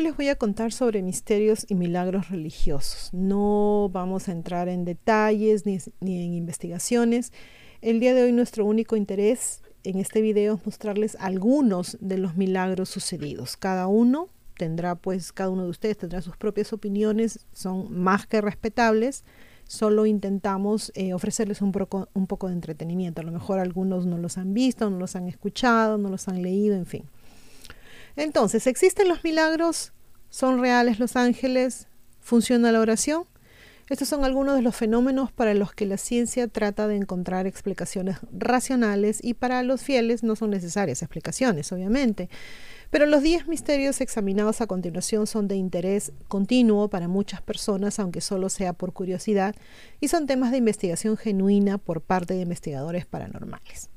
Hoy les voy a contar sobre misterios y milagros religiosos. No vamos a entrar en detalles ni, en investigaciones. El día de hoy nuestro único interés en este video es mostrarles algunos de los milagros sucedidos. Cada uno tendrá, pues, cada uno de ustedes tendrá sus propias opiniones, son más que respetables. Solo intentamos eh, ofrecerles un poco, un poco de entretenimiento. A lo mejor algunos no los han visto, no los han escuchado, no los han leído, en fin. Entonces, ¿existen los milagros? ¿Son reales los ángeles? ¿Funciona la oración? Estos son algunos de los fenómenos para los que la ciencia trata de encontrar explicaciones racionales y para los fieles no son necesarias explicaciones, obviamente. Pero los 10 misterios examinados a continuación son de interés continuo para muchas personas, aunque solo sea por curiosidad, y son temas de investigación genuina por parte de investigadores paranormales.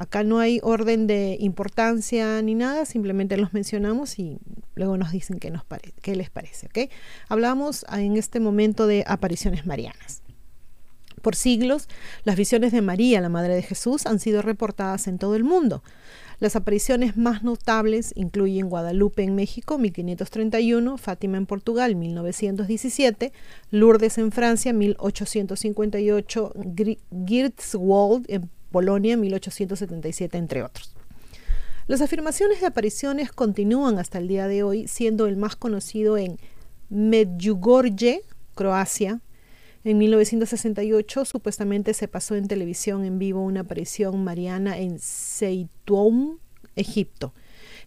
Acá no hay orden de importancia ni nada, simplemente los mencionamos y luego nos dicen qué, les parece. Hablamos en este momento de apariciones marianas. Por siglos, las visiones de María, la Madre de Jesús, han sido reportadas en todo el mundo. Las apariciones más notables incluyen Guadalupe en México, 1531, Fátima en Portugal, 1917, Lourdes en Francia, 1858, Girtswald en Polonia en 1877, entre otros. Las afirmaciones de apariciones continúan hasta el día de hoy, siendo el más conocido en Medjugorje, Croacia. En 1968 supuestamente se pasó en televisión en vivo una aparición mariana en Seitoum, Egipto.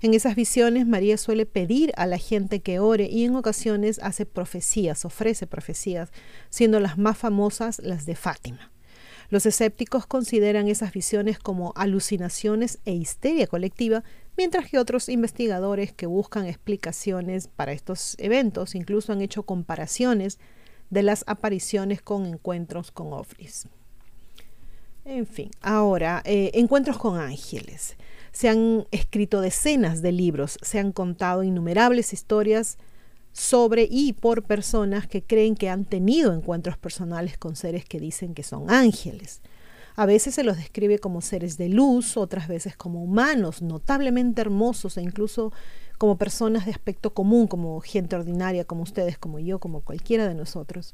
En esas visiones María suele pedir a la gente que ore y en ocasiones hace profecías, ofrece profecías, siendo las más famosas las de Fátima. Los escépticos consideran esas visiones como alucinaciones e histeria colectiva, mientras que otros investigadores que buscan explicaciones para estos eventos incluso han hecho comparaciones de las apariciones con encuentros con ovnis. En fin, ahora, eh, encuentros con ángeles. Se han escrito decenas de libros, se han contado innumerables historias sobre y por personas que creen que han tenido encuentros personales con seres que dicen que son ángeles. A veces se los describe como seres de luz, otras veces como humanos, notablemente hermosos e incluso como personas de aspecto común, como gente ordinaria, como ustedes, como yo, como cualquiera de nosotros.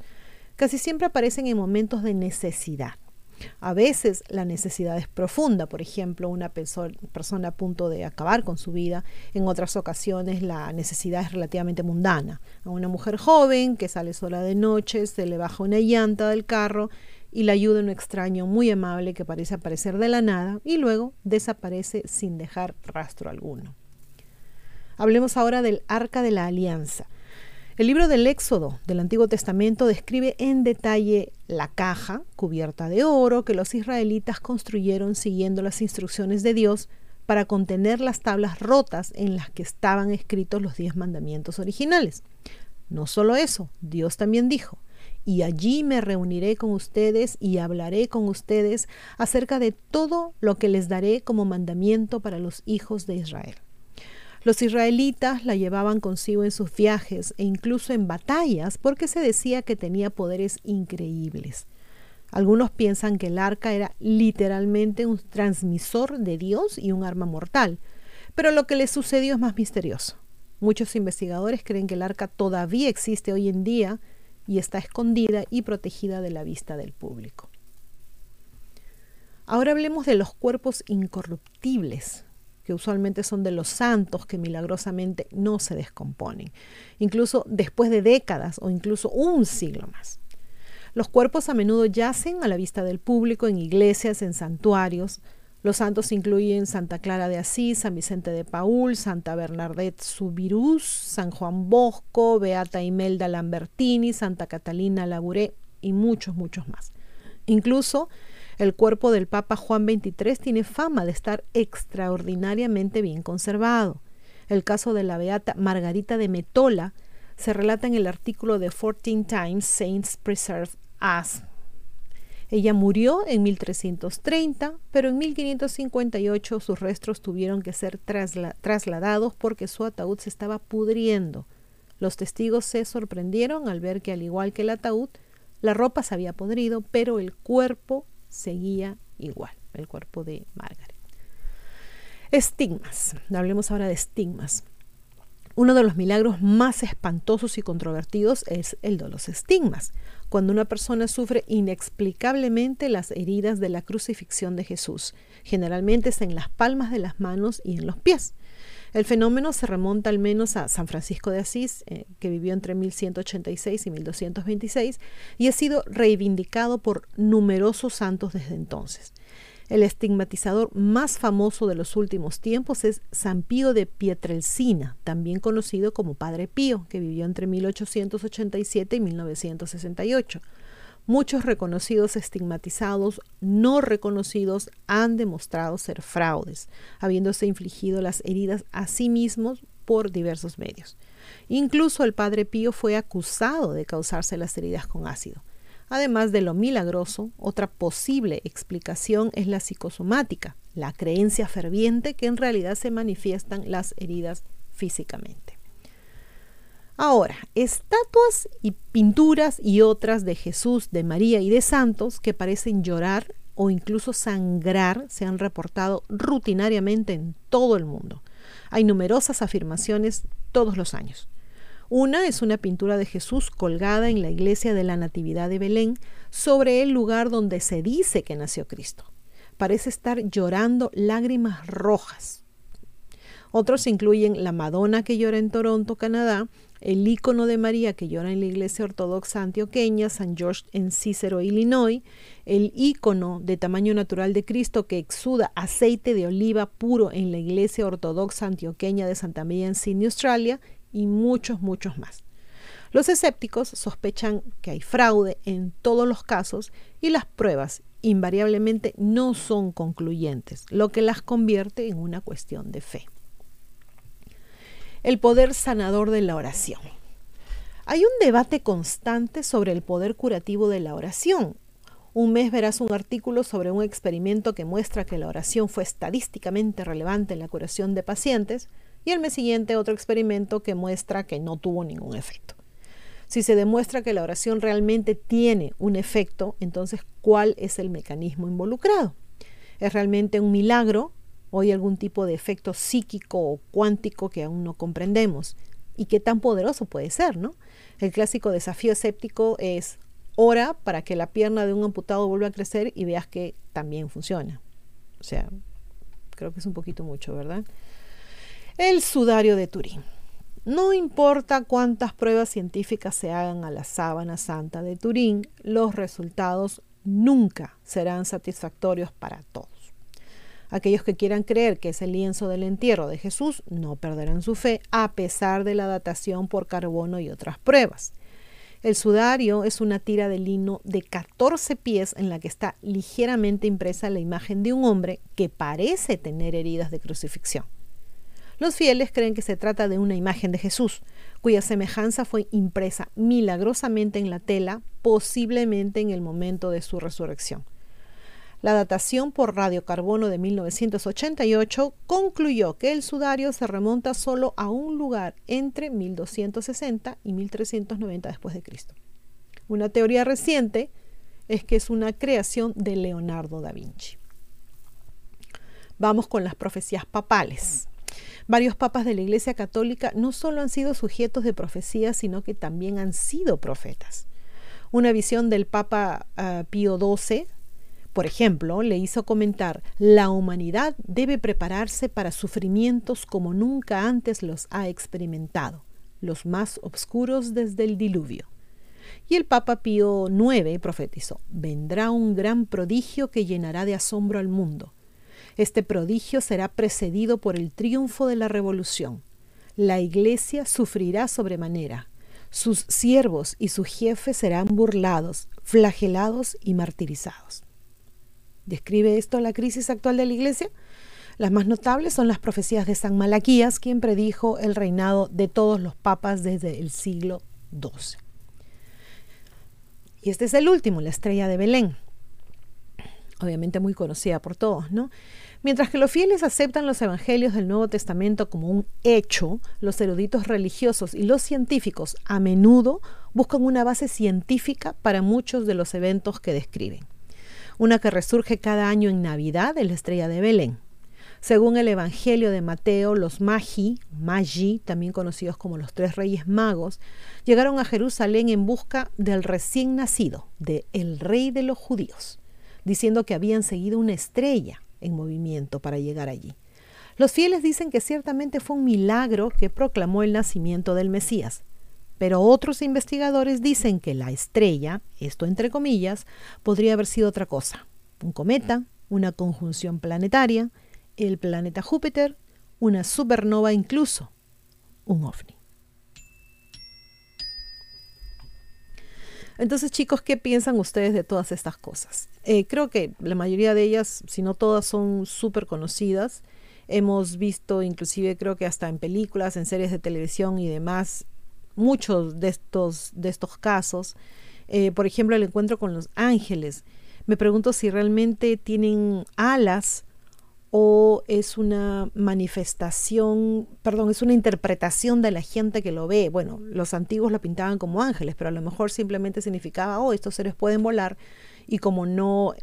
Casi siempre aparecen en momentos de necesidad. A veces la necesidad es profunda, por ejemplo, una persona a punto de acabar con su vida. En otras ocasiones la necesidad es relativamente mundana. A una mujer joven que sale sola de noche, se le baja una llanta del carro y la ayuda un extraño muy amable que parece aparecer de la nada y luego desaparece sin dejar rastro alguno. Hablemos ahora del Arca de la Alianza. El libro del Éxodo del Antiguo Testamento describe en detalle la caja cubierta de oro que los israelitas construyeron siguiendo las instrucciones de Dios para contener las tablas rotas en las que estaban escritos los diez mandamientos originales. No solo eso, Dios también dijo, y allí me reuniré con ustedes y hablaré con ustedes acerca de todo lo que les daré como mandamiento para los hijos de Israel. Los israelitas la llevaban consigo en sus viajes e incluso en batallas porque se decía que tenía poderes increíbles. Algunos piensan que el arca era literalmente un transmisor de Dios y un arma mortal, pero lo que le sucedió es más misterioso. Muchos investigadores creen que el arca todavía existe hoy en día y está escondida y protegida de la vista del público. Ahora hablemos de los cuerpos incorruptibles, que usualmente son de los santos que milagrosamente no se descomponen, incluso después de décadas o incluso un siglo más. Los cuerpos a menudo yacen a la vista del público en iglesias, en santuarios. Los santos incluyen Santa Clara de Asís, San Vicente de Paul, Santa Bernadette Subirús, San Juan Bosco, Beata Imelda Lambertini, Santa Catalina Labouré y muchos, muchos más. Incluso el cuerpo del Papa Juan XXIII tiene fama de estar extraordinariamente bien conservado. El caso de la beata Margarita de Metola se relata en el artículo de Fourteen Times Saints Preserve Us. Ella murió en 1330, pero en 1558 sus restos tuvieron que ser trasladados porque su ataúd se estaba pudriendo. Los testigos se sorprendieron al ver que al igual que el ataúd, la ropa se había podrido, pero el cuerpo seguía igual, el cuerpo de Margaret. Estigmas. Hablemos ahora de estigmas. Uno de los milagros más espantosos y controvertidos es el de los estigmas, cuando una persona sufre inexplicablemente las heridas de la crucifixión de Jesús. Generalmente es en las palmas de las manos y en los pies. El fenómeno se remonta al menos a San Francisco de Asís, eh, que vivió entre 1186 y 1226, y ha sido reivindicado por numerosos santos desde entonces. El estigmatizador más famoso de los últimos tiempos es San Pío de Pietrelcina, también conocido como Padre Pío, que vivió entre 1887 y 1968. Muchos reconocidos estigmatizados no reconocidos han demostrado ser fraudes, habiéndose infligido las heridas a sí mismos por diversos medios. Incluso el padre Pío fue acusado de causarse las heridas con ácido. Además de lo milagroso, otra posible explicación es la psicosomática, la creencia ferviente que en realidad se manifiestan las heridas físicamente. Ahora, estatuas y pinturas y otras de Jesús, de María y de santos que parecen llorar o incluso sangrar se han reportado rutinariamente en todo el mundo. Hay numerosas afirmaciones todos los años. Una es una pintura de Jesús colgada en la iglesia de la Natividad de Belén sobre el lugar donde se dice que nació Cristo. Parece estar llorando lágrimas rojas. Otros incluyen la Madonna que llora en Toronto, Canadá, el icono de María que llora en la iglesia ortodoxa antioqueña, San George en Cícero, Illinois, el icono de tamaño natural de Cristo que exuda aceite de oliva puro en la iglesia ortodoxa antioqueña de Santa María en Sydney, Australia, y muchos, muchos más. Los escépticos sospechan que hay fraude en todos los casos y las pruebas invariablemente no son concluyentes, lo que las convierte en una cuestión de fe el poder sanador de la oración. Hay un debate constante sobre el poder curativo de la oración. Un mes verás un artículo sobre un experimento que muestra que la oración fue estadísticamente relevante en la curación de pacientes y el mes siguiente otro experimento que muestra que no tuvo ningún efecto. Si se demuestra que la oración realmente tiene un efecto, entonces ¿cuál es el mecanismo involucrado? ¿Es realmente un milagro o hay algún tipo de efecto psíquico o cuántico que aún no comprendemos. ¿Y qué tan poderoso puede ser, no? El clásico desafío escéptico es ora para que la pierna de un amputado vuelva a crecer y veas que también funciona. O sea, creo que es un poquito mucho, ¿verdad? El sudario de Turín. No importa cuántas pruebas científicas se hagan a la sábana santa de Turín, los resultados nunca serán satisfactorios para todos. Aquellos que quieran creer que es el lienzo del entierro de Jesús no perderán su fe a pesar de la datación por carbono y otras pruebas. El sudario es una tira de lino de 14 pies en la que está ligeramente impresa la imagen de un hombre que parece tener heridas de crucifixión. Los fieles creen que se trata de una imagen de Jesús, cuya semejanza fue impresa milagrosamente en la tela, posiblemente en el momento de su resurrección. La datación por radiocarbono de 1988 concluyó que el sudario se remonta solo a un lugar entre 1260 y 1390 después de Cristo. Una teoría reciente es que es una creación de Leonardo da Vinci. Vamos con las profecías papales. Varios papas de la Iglesia Católica no solo han sido sujetos de profecías, sino que también han sido profetas. Una visión del Papa uh, Pío XII por ejemplo, le hizo comentar, la humanidad debe prepararse para sufrimientos como nunca antes los ha experimentado, los más oscuros desde el diluvio. Y el Papa Pío IX profetizó, vendrá un gran prodigio que llenará de asombro al mundo. Este prodigio será precedido por el triunfo de la revolución. La Iglesia sufrirá sobremanera. Sus siervos y su jefe serán burlados, flagelados y martirizados. ¿Describe esto la crisis actual de la Iglesia? Las más notables son las profecías de San Malaquías, quien predijo el reinado de todos los papas desde el siglo XII. Y este es el último, la estrella de Belén. Obviamente muy conocida por todos, ¿no? Mientras que los fieles aceptan los evangelios del Nuevo Testamento como un hecho, los eruditos religiosos y los científicos a menudo buscan una base científica para muchos de los eventos que describen. Una que resurge cada año en Navidad es la estrella de Belén. Según el Evangelio de Mateo, los Magi, Magi, también conocidos como los tres reyes magos, llegaron a Jerusalén en busca del recién nacido, de el rey de los judíos, diciendo que habían seguido una estrella en movimiento para llegar allí. Los fieles dicen que ciertamente fue un milagro que proclamó el nacimiento del Mesías, pero otros investigadores dicen que la estrella, esto entre comillas, podría haber sido otra cosa, un cometa, una conjunción planetaria, el planeta Júpiter, una supernova incluso, un ovni. Entonces, chicos, ¿qué piensan ustedes de todas estas cosas? Eh, creo que la mayoría de ellas, si no todas, son súper conocidas. Hemos visto, inclusive creo que hasta en películas, en series de televisión y demás, muchos de estos, de estos casos. Eh, por ejemplo, el encuentro con los ángeles. Me pregunto si realmente tienen alas o es una manifestación, perdón, es una interpretación de la gente que lo ve. Bueno, los antiguos lo pintaban como ángeles, pero a lo mejor simplemente significaba, oh, estos seres pueden volar y como no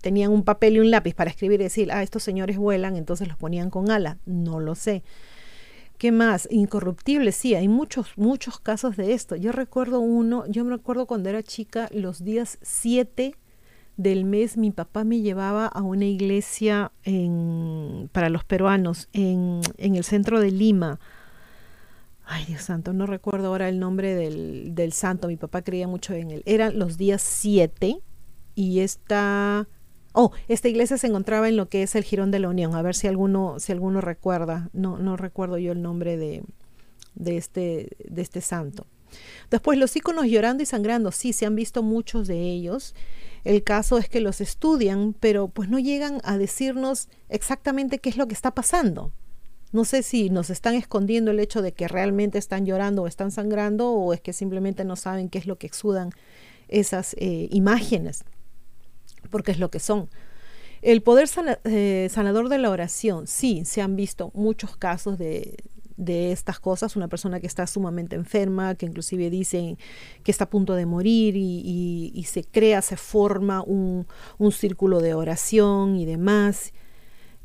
tenían un papel y un lápiz para escribir y decir, ah, estos señores vuelan, entonces los ponían con alas. No lo sé. ¿Qué más? Incorruptible, sí, hay muchos, muchos casos de esto. Yo recuerdo uno, yo me recuerdo cuando era chica, los días 7 del mes mi papá me llevaba a una iglesia en, para los peruanos en, en, el centro de Lima. Ay, Dios santo, no recuerdo ahora el nombre del, del santo, mi papá creía mucho en él. Eran los días 7 y esta... Oh, esta iglesia se encontraba en lo que es el Girón de la Unión. A ver si alguno, si alguno recuerda. No, no recuerdo yo el nombre de, de, este, de este santo. Después, los íconos llorando y sangrando. Sí, se han visto muchos de ellos. El caso es que los estudian, pero pues no llegan a decirnos exactamente qué es lo que está pasando. No sé si nos están escondiendo el hecho de que realmente están llorando o están sangrando o es que simplemente no saben qué es lo que exudan esas eh, imágenes, porque es lo que son. El poder eh, sanador de la oración, sí, se han visto muchos casos de, de estas cosas, una persona que está sumamente enferma, que inclusive dicen que está a punto de morir y, se crea, se forma un, círculo de oración y demás,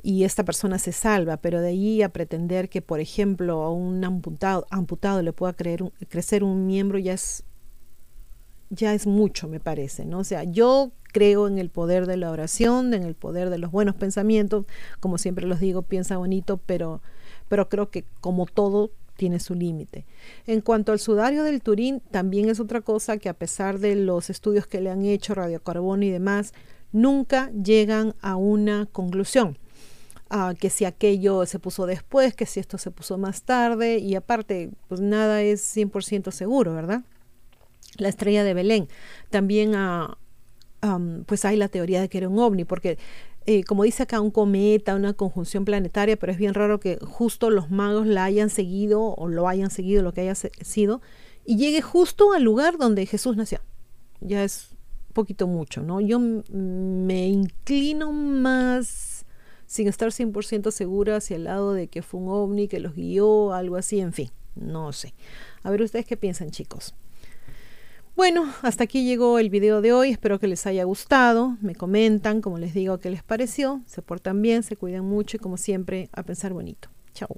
y esta persona se salva, pero de ahí a pretender que, por ejemplo, a un amputado, amputado le pueda crecer un miembro ya es, ya es mucho, me parece, ¿no? O sea, yo creo en el poder de la oración, en el poder de los buenos pensamientos, como siempre los digo, piensa bonito, pero pero creo que como todo tiene su límite. En cuanto al sudario del Turín, también es otra cosa que a pesar de los estudios que le han hecho, radiocarbono y demás, nunca llegan a una conclusión. Ah, que si aquello se puso después, que si esto se puso más tarde, y aparte, pues nada es 100% seguro, ¿verdad? La estrella de Belén. También pues hay la teoría de que era un ovni, porque eh, como dice acá, un cometa, una conjunción planetaria, pero es bien raro que justo los magos la hayan seguido o lo hayan seguido, lo que haya sido, y llegue justo al lugar donde Jesús nació. Ya es poquito mucho, ¿no? Yo me inclino más, sin estar 100% segura, hacia el lado de que fue un ovni que los guió, algo así, en fin, no sé. A ver ustedes qué piensan, chicos. Bueno, hasta aquí llegó el video de hoy. Espero que les haya gustado. Me comentan, como les digo, qué les pareció. Se portan bien, se cuidan mucho y como siempre, a pensar bonito. Chao.